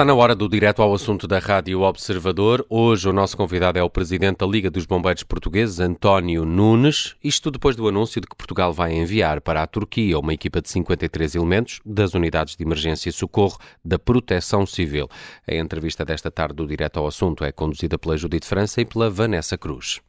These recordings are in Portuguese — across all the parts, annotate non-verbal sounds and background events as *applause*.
Está na hora do direto ao assunto da Rádio Observador. Hoje o nosso convidado é o presidente da Liga dos Bombeiros Portugueses, António Nunes. Isto depois do anúncio de que Portugal vai enviar para a Turquia uma equipa de 53 elementos das unidades de emergência e socorro da Proteção Civil. A entrevista desta tarde do direto ao assunto é conduzida pela Judite França e pela Vanessa Cruz.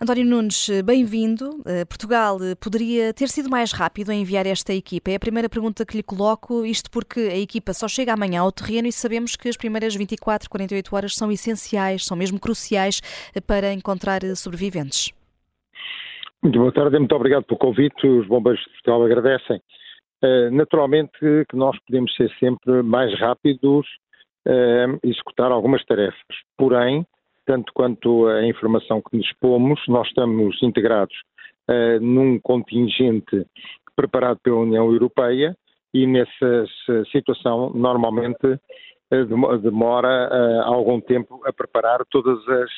António Nunes, bem-vindo. Eh, Portugal eh, poderia ter sido mais rápido em enviar esta equipa? É a primeira pergunta que lhe coloco, isto porque a equipa só chega amanhã ao terreno e sabemos que as primeiras 24, 48 horas são essenciais, são mesmo cruciais eh, para encontrar sobreviventes. Muito boa tarde, muito obrigado pelo convite. Os bombeiros de Portugal agradecem. naturalmente que nós podemos ser sempre mais rápidos executar algumas tarefas. Porém, tanto quanto a informação que dispomos, nós estamos integrados uh, num contingente preparado pela União Europeia e nessa situação normalmente uh, demora uh, algum tempo a preparar todas as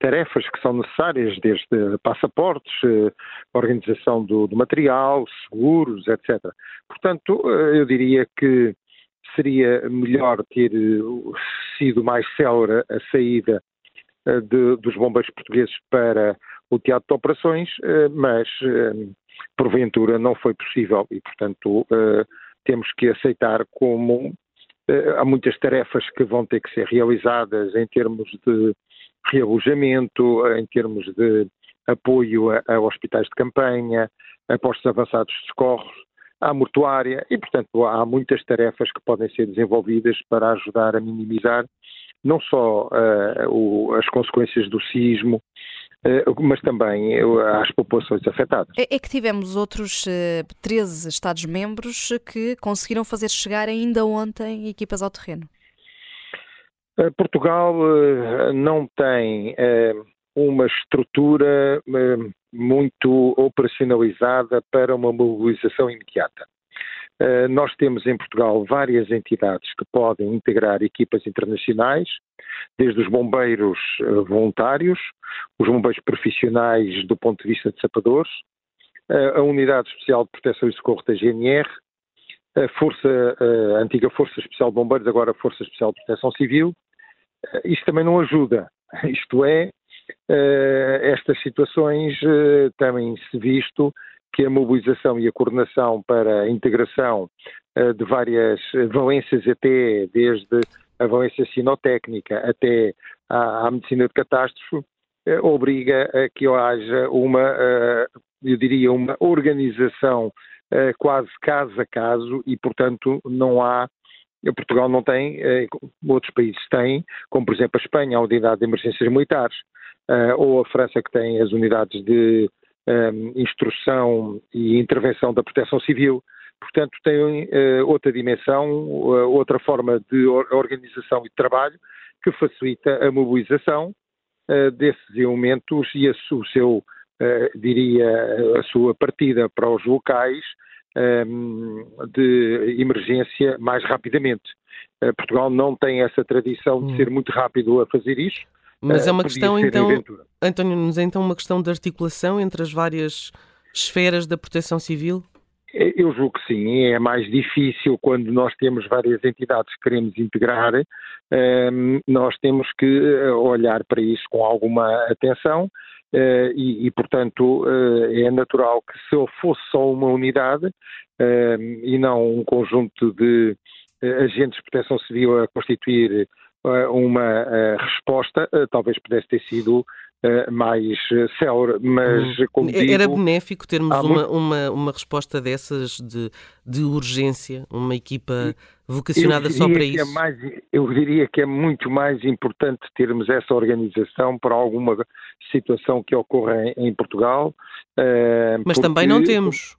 tarefas que são necessárias, desde passaportes, organização do, do material, seguros, etc. Portanto, eu diria que seria melhor ter eh, sido mais célere a saída eh, de, dos bombeiros portugueses para o teatro de operações, eh, mas porventura não foi possível e, portanto, temos que aceitar como há muitas tarefas que vão ter que ser realizadas em termos de realojamento, em termos de apoio a, a hospitais de campanha, a postos avançados de socorros, à mortuária e, portanto, há muitas tarefas que podem ser desenvolvidas para ajudar a minimizar não só uh, o, as consequências do sismo, uh, mas também as populações afetadas. É, é que tivemos outros uh, eh, 13 Estados-membros que conseguiram fazer chegar ainda ontem equipas ao terreno. Portugal não tem uma estrutura muito operacionalizada para uma mobilização imediata. Uh, nós temos em Portugal várias entidades que podem integrar equipas internacionais, desde os bombeiros uh, voluntários, os bombeiros profissionais do ponto de vista de sapadores, a Unidade Especial de Proteção e Socorro da GNR, a, Força, a antiga Força Especial de Bombeiros, agora a Força Especial de Proteção Civil. Isto também não ajuda. *laughs* Isto é, eh, estas situações eh, têm-se visto que a mobilização e a coordenação para a integração eh, de várias valências até, desde a valência sinotécnica até à, à medicina de catástrofe, obriga a que haja uma, eu diria, uma organização quase caso a caso e, portanto, não há Portugal não tem, outros países têm, como por exemplo a Espanha, a unidade de emergências militares, ou a França que tem as unidades de um, ehm, instrução e intervenção da proteção civil. Portanto, tem uh, outra dimensão, uh, outra forma de organização e de trabalho que facilita a mobilização desses elementos e a, o seu, diria, a sua partida para os locais um, ehm, de emergência mais rapidamente. Portugal não tem essa tradição de hum. ser muito rápido a fazer isto, mas é uma questão, então, António, mas é então uma questão de articulação entre as várias esferas da proteção civil? Eu julgo que sim, é mais difícil quando nós temos várias entidades que queremos integrar, ehm, nós temos que eh, olhar para isso com alguma atenção eh, e, e, portanto, eh, é natural que se eu fosse só uma unidade ehm, e não um conjunto de agentes de proteção civil a constituir eh, uma uh, resposta, uh, talvez pudesse ter sido mais célere, mas hum. como digo... Era benéfico termos uma, muito... uma, uma resposta dessas de, de urgência, uma equipa vocacionada só para é isso? É mais, eu diria que é muito mais importante termos essa organização para alguma situação que ocorra em, em Portugal. mas também não temos.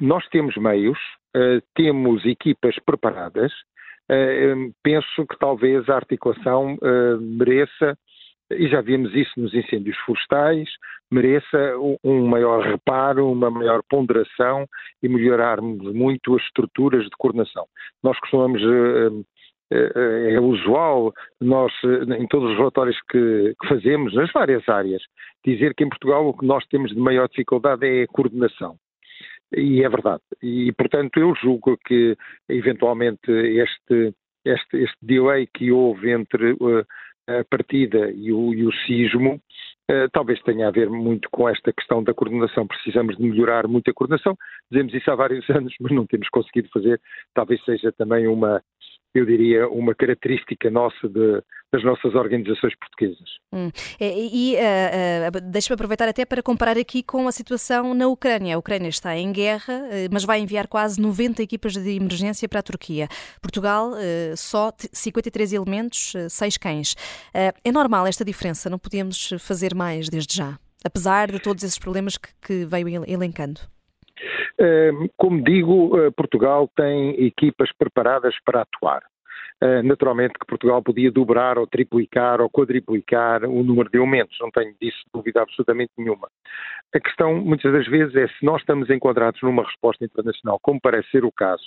Nós temos meios, temos equipas preparadas, penso que talvez a articulação uh, mereça, e já vimos isso nos incêndios florestais, mereça um maior reparo, uma maior ponderação e melhorarmos muito as estruturas de coordenação. Nós costumamos uh, é usual nós, em todos os relatórios que, que, fazemos, nas várias áreas, dizer que em Portugal o que nós temos de maior dificuldade é a coordenação. E é verdade. E, portanto, eu julgo que, eventualmente, este este, este delay que houve entre uh, a partida e o, e o sismo Uh, talvez tenha a ver muito com esta questão da coordenação. Precisamos de melhorar muito a coordenação. Dizemos isso há vários *laughs* anos, mas não temos conseguido fazer. Talvez seja também uma, eu diria, uma característica nossa de, das nossas organizações portuguesas. Hum. E, e uh, uh, deixa-me aproveitar até para comparar aqui com a situação na Ucrânia. A Ucrânia está em guerra, uh, mas vai enviar quase 90 equipas de emergência para a Turquia. Portugal, só 53 elementos, 6 cães. é normal esta diferença? Não podíamos fazer mais desde já? Apesar de todos esses problemas que, que veio elencando? Como digo, Portugal tem equipas preparadas para atuar. Eh, naturalmente que Portugal podia dobrar ou triplicar ou quadriplicar o número de aumentos, não tenho disso dúvida absolutamente nenhuma. A questão, muitas das vezes, é se nós estamos enquadrados numa resposta internacional, como parece ser o caso,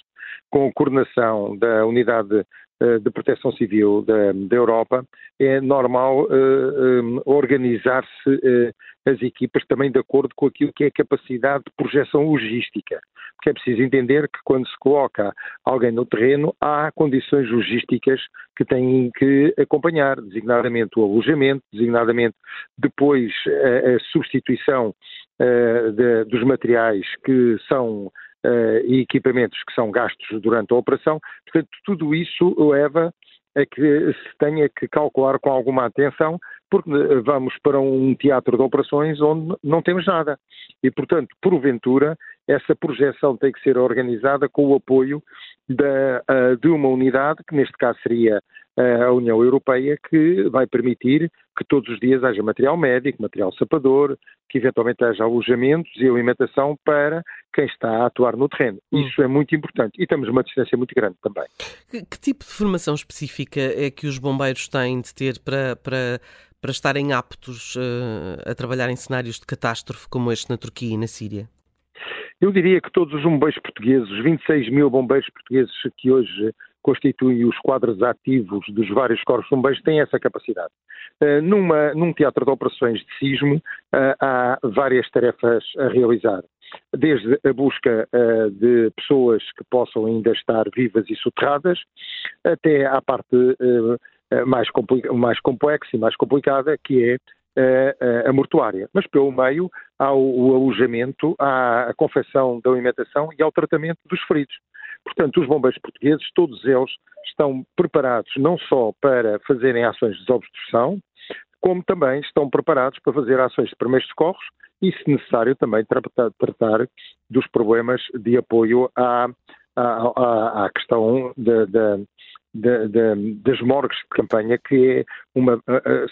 com a coordenação da unidade eh, de proteção civil da, da Europa, é normal uh, organizar-se as equipas também de acordo com aquilo que é a capacidade de projeção logística. Porque é preciso entender que quando se coloca alguém no terreno, há condições logísticas que têm que acompanhar, designadamente o alojamento, designadamente depois a, a substituição uh, de, dos materiais que são uh, e equipamentos que são gastos durante a operação. Portanto, tudo isso leva a que se tenha que calcular com alguma atenção, porque eh, vamos para um teatro de operações onde não temos nada. E, portanto, porventura, essa projeção tem que ser organizada com o apoio da, uh, de uma unidade, que neste caso seria a União Europeia, que vai permitir que todos os dias haja material médico, material sapador, que eventualmente haja alojamentos e alimentação para quem está a atuar no terreno. Hum. Isso é muito importante e temos uma distância muito grande também. Que, que, tipo de formação específica é que os bombeiros têm de ter para, para, para estarem aptos uh, a trabalhar em cenários de catástrofe como este na Turquia e na Síria? Eu diria que todos os bombeiros portugueses, os 26 mil bombeiros portugueses que hoje constituem os quadros ativos dos vários corpos bombeiros têm essa capacidade. Uh, numa, num teatro de operações de sismo, uh, há várias tarefas a realizar. Desde a busca uh, de pessoas que possam ainda estar vivas e soterradas, até à parte mais, mais complexa e mais complicada, que é a, a, mortuária. Mas pelo meio há o, o alojamento, há a confecção da alimentação e ao tratamento dos feridos. Portanto, os bombeiros portugueses, todos eles, estão preparados não só para fazerem ações de desobstrução, como também estão preparados para fazer ações de primeiros socorros e, se necessário, também tratar, tratar dos problemas de apoio à, à, à questão de, de, das morgues de campanha, que é uma,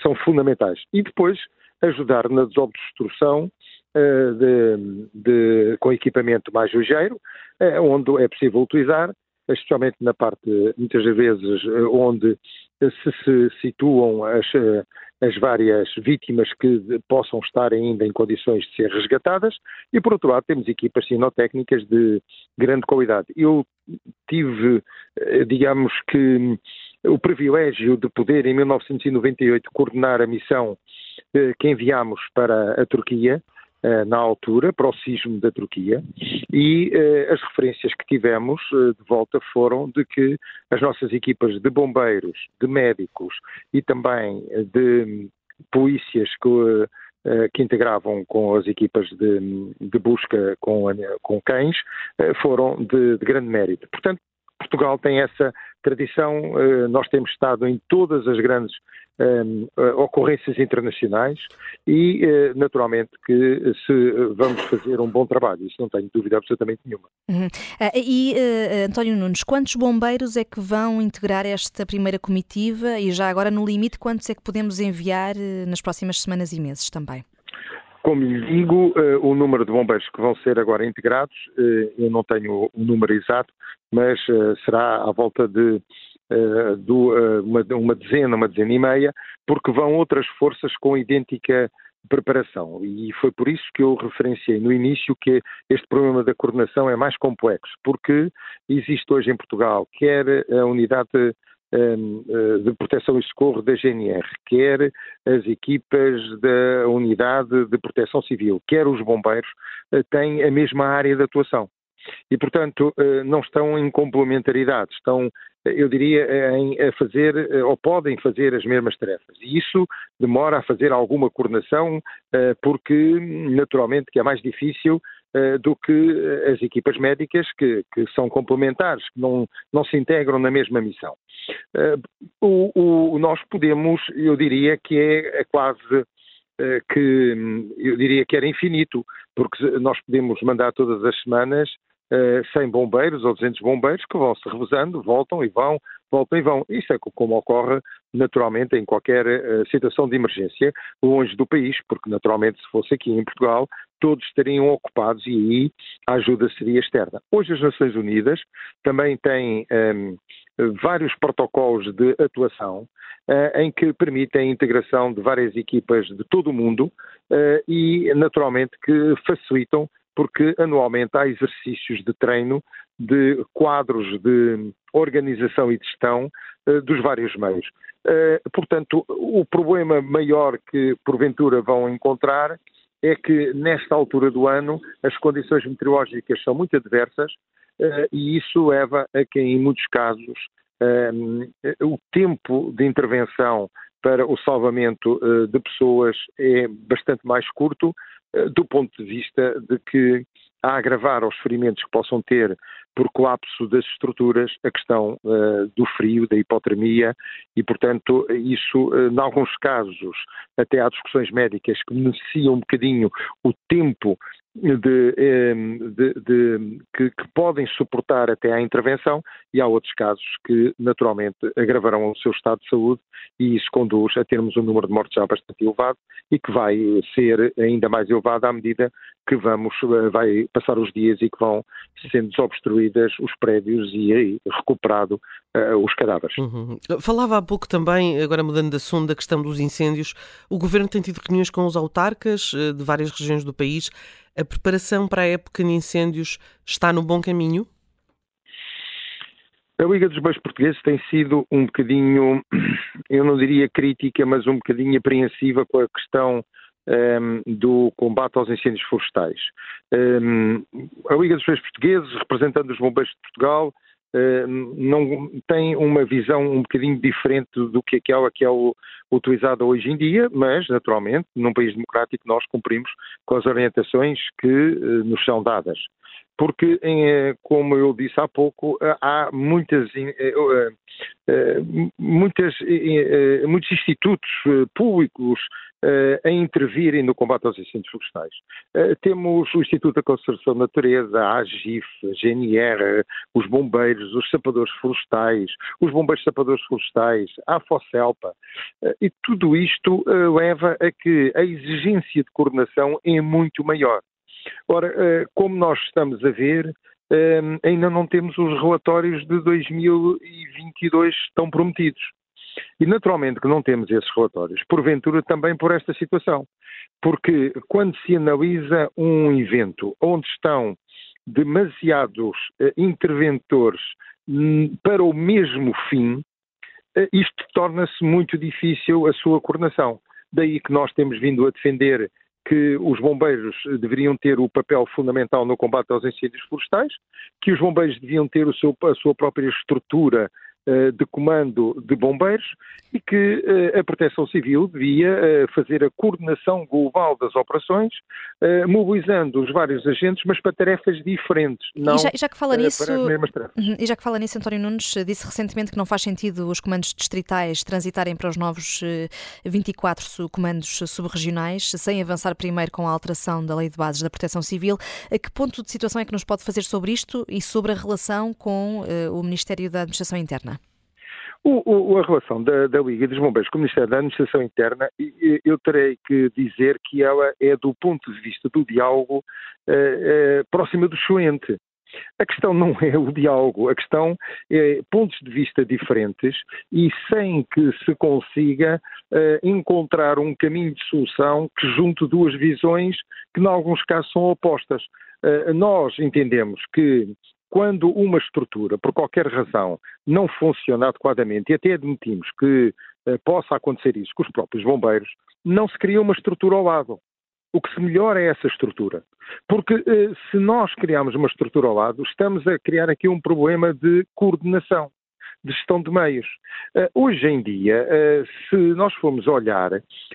são fundamentais. E depois ajudar na desobstrução eh, de, de, com equipamento mais ligeiro, eh, onde é possível utilizar, especialmente na parte, muitas vezes, eh, onde se, se situam as, as várias vítimas que possam estar ainda em condições de ser resgatadas, e por outro lado temos equipas sinotécnicas de grande qualidade. Eu tive, digamos que, o privilégio de poder, em 1998, coordenar a missão que enviámos para a Turquia, eh, na altura, para o sismo da Turquia, e uh, as referências que tivemos uh, de volta foram de que as nossas equipas de bombeiros, de médicos e também de polícias que, que integravam com as equipas de, de busca com, com cães foram de, de grande mérito. Portanto, Portugal tem essa tradição, nós temos estado em todas as grandes um, eh, ocorrências internacionais e, uh, naturalmente, que se vamos fazer um bom trabalho, isso não tenho dúvida absolutamente nenhuma. Uhum. Uh, e, António Nunes, quantos bombeiros é que vão integrar esta primeira comitiva e já agora, no limite, quantos é que podemos enviar nas próximas semanas e meses também? Como lhe digo, o número de bombeiros que vão ser agora integrados, eu não tenho o número exato, mas será à volta de uma, dezena, uma dezena e meia, porque vão outras forças com idêntica preparação. E foi por isso que eu referenciei no início que este problema da coordenação é mais complexo, porque existe hoje em Portugal quer a unidade eh, de proteção e socorro da GNR, quer as equipas da unidade de proteção civil, quer os bombeiros, têm a mesma área de atuação. E, portanto, não estão em complementaridade, estão, eu diria, em, a fazer, ou podem fazer as mesmas tarefas. E isso demora a fazer alguma coordenação, porque, naturalmente, que é mais difícil eh, do que eh, as equipas médicas que, que, são complementares, que não, não se integram na mesma missão. Eh, o, o, nós podemos, eu diria que é, é quase que eu diria que era infinito, porque nós podemos mandar todas as semanas uh, 100 bombeiros ou 200 bombeiros que vão se revezando, voltam e vão, voltam e vão. Isso é como ocorre naturalmente em qualquer situação de emergência longe do país, porque naturalmente se fosse aqui em Portugal todos estariam ocupados e aí a ajuda seria externa. Hoje as Nações Unidas também têm um, vários protocolos de atuação uh, em que permitem a integração de várias equipas de todo o mundo uh, e naturalmente que facilitam porque anualmente há exercícios de treino de quadros de organização e gestão uh, dos vários meios. Portanto, o problema maior que porventura vão encontrar é que nesta altura do ano as condições meteorológicas são muito adversas uh, e isso leva a que em muitos casos o tempo de intervenção para o salvamento de pessoas é bastante mais curto eh, do ponto de vista de que a agravar aos ferimentos que possam ter por colapso das estruturas a questão uh, do frio, da hipotermia e, portanto, isso, uh, em alguns casos, até há discussões médicas que beneficiam um bocadinho o tempo de, de, de, que, que, podem suportar até à intervenção e há outros casos que naturalmente agravarão o seu estado de saúde e isso conduz a termos um número de mortes já bastante elevado e que vai ser ainda mais elevado à medida que vamos, eh, vai passar os dias e que vão sendo desobstruídas os prédios e aí recuperado uh, os cadáveres. Uhum. Falava há pouco também, agora mudando de assunto, da questão dos incêndios. O Governo tem tido reuniões com os autarcas uh, de várias regiões do país. A preparação para a época de incêndios está no bom caminho? A Liga dos Bois Portugueses tem sido um bocadinho, *clears throat* eu não diria crítica, mas um bocadinho apreensiva com a questão um, ehm, do combate aos incêndios florestais. Um, ehm, a Liga dos Bois Portugueses, representando os bombeiros de Portugal, não tem uma visão um bocadinho diferente do que aquela que é o, utilizada hoje em dia, mas, naturalmente, num país democrático nós cumprimos com as orientações que uh, nos são dadas. Porque, eh, como eu disse há pouco, eh, há muitas, muitas, muitos institutos públicos a intervirem no combate aos incêndios florestais. Temos o Instituto da Conservação da Natureza, a AGIF, a GNR, os bombeiros, os sapadores florestais, os bombeiros sapadores florestais, a FOCELPA, e tudo isto leva a que a exigência de coordenação é muito maior. Ora, como nós estamos a ver, ainda não temos os relatórios de 2022 tão prometidos. E naturalmente que não temos esses relatórios, porventura também por esta situação. Porque quando se analisa um evento onde estão demasiados uh, interventores um, para o mesmo fim, uh, isto torna-se muito difícil a sua coordenação. Daí que nós temos vindo a defender que os bombeiros deveriam ter o papel fundamental no combate aos incêndios florestais, que os bombeiros deviam ter seu, a sua própria estrutura de comando de bombeiros e que eh, a Proteção Civil devia eh, fazer a coordenação global das operações, mobilizando os vários agentes, mas para tarefas diferentes, não e já, já que fala nisso. Uhum, e já que fala nisso, António Nunes disse recentemente que não faz sentido os comandos distritais transitarem para os novos 24 comandos subregionais, sem avançar primeiro com a alteração da Lei de Bases da Proteção Civil. A que ponto de situação é que nos pode fazer sobre isto e sobre a relação com o Ministério da Administração Interna? O, o, a relação da, da, Liga dos Bombeiros com o Ministério da Administração Interna, eu terei que dizer que ela é, do ponto de vista do diálogo, eh, eh, próxima do excelente. A questão não é o diálogo, a questão é pontos de vista diferentes e sem que se consiga uh, encontrar um caminho de solução que junte duas visões que, em alguns casos, são opostas. Uh, nós entendemos que quando uma estrutura, por qualquer razão, não funciona adequadamente, e até admitimos que eh, possa acontecer isso com os próprios bombeiros, não se cria uma estrutura ao lado. O que se melhora é essa estrutura. Porque eh, se nós criarmos uma estrutura ao lado, estamos a criar aqui um problema de coordenação de gestão de meios. Uh, hoje em dia, uh, se nós formos olhar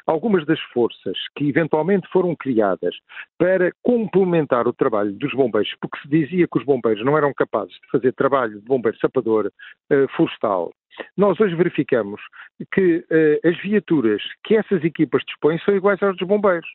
algumas das forças que eventualmente foram criadas para complementar o trabalho dos bombeiros, porque se dizia que os bombeiros não eram capazes de fazer trabalho de bombeiro sapador uh, florestal, nós hoje verificamos que as viaturas que essas equipas dispõem são iguais às dos bombeiros.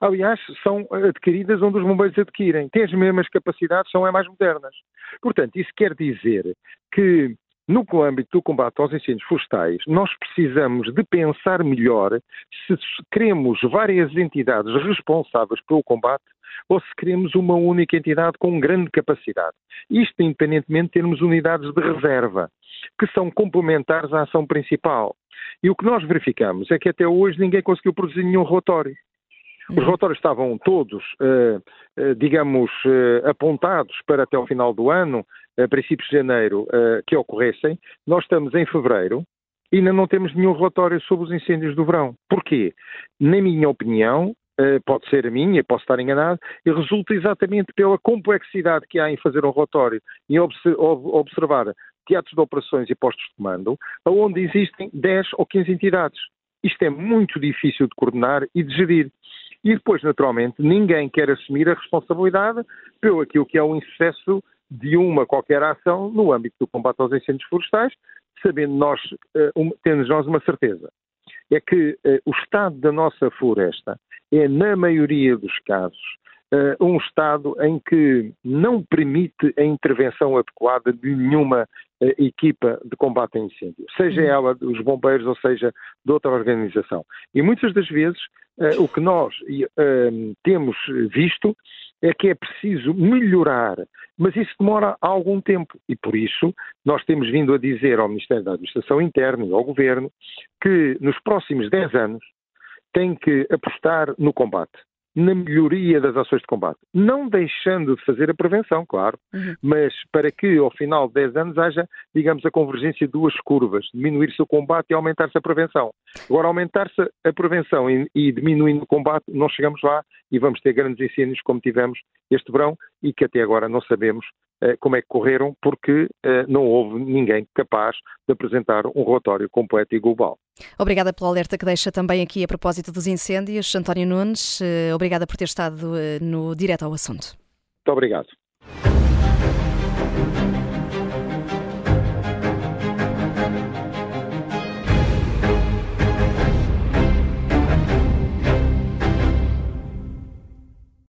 Aliás, são adquiridas onde os bombeiros adquirem. Têm as mesmas capacidades, são as mais modernas. Portanto, isso quer dizer que no âmbito do combate aos incêndios florestais, nós precisamos de pensar melhor se queremos várias entidades responsáveis pelo combate ou se queremos uma única entidade com grande capacidade. Isto independentemente de termos unidades de reserva, que são complementares à ação principal. E o que nós verificamos é que até hoje ninguém conseguiu produzir nenhum relatório. Os uhum. relatórios estavam todos, eh, eh, digamos, eh, apontados para até o final do ano, a princípios de janeiro, que ocorressem. Nós estamos em fevereiro e ainda não temos nenhum relatório sobre os incêndios do verão. Porquê? Na minha opinião, pode ser a minha, posso estar enganado, e resulta exatamente pela complexidade que há em fazer um relatório e observar teatros de operações e postos de comando, onde existem 10 ou 15 entidades. Isto é muito difícil de coordenar e de gerir. E depois, naturalmente, ninguém quer assumir a responsabilidade pelo aquilo que é o insucesso de uma qualquer ação no âmbito do combate aos incêndios florestais, sabendo nós, uh, tendo nós uma certeza, é que uh, o estado da nossa floresta é, na maioria dos casos, uh, um estado em que não permite a intervenção adequada de nenhuma equipa de combate a incêndio, seja uhum. ela dos bombeiros ou seja de outra organização. E muitas das vezes uh, o que nós temos visto é que é preciso melhorar, mas isso demora algum tempo e por isso nós temos vindo a dizer ao Ministério da Administração Interna e ao Governo que nos próximos 10 anos tem que apostar no combate na melhoria das ações de combate. Não deixando de fazer a prevenção, claro, uhum. mas para que ao final de 10 anos haja, digamos, a convergência de duas curvas, diminuir-se o combate e aumentar-se a prevenção. Agora, aumentar-se a prevenção e, e diminuindo o combate, não chegamos lá e vamos ter grandes incêndios como tivemos este verão e que até agora não sabemos como é que correram, porque uh, não houve ninguém capaz de apresentar um relatório completo e global. Obrigada pelo alerta que deixa também aqui a propósito dos incêndios. António Nunes, uh, obrigada por ter estado no direto ao assunto. Muito obrigado.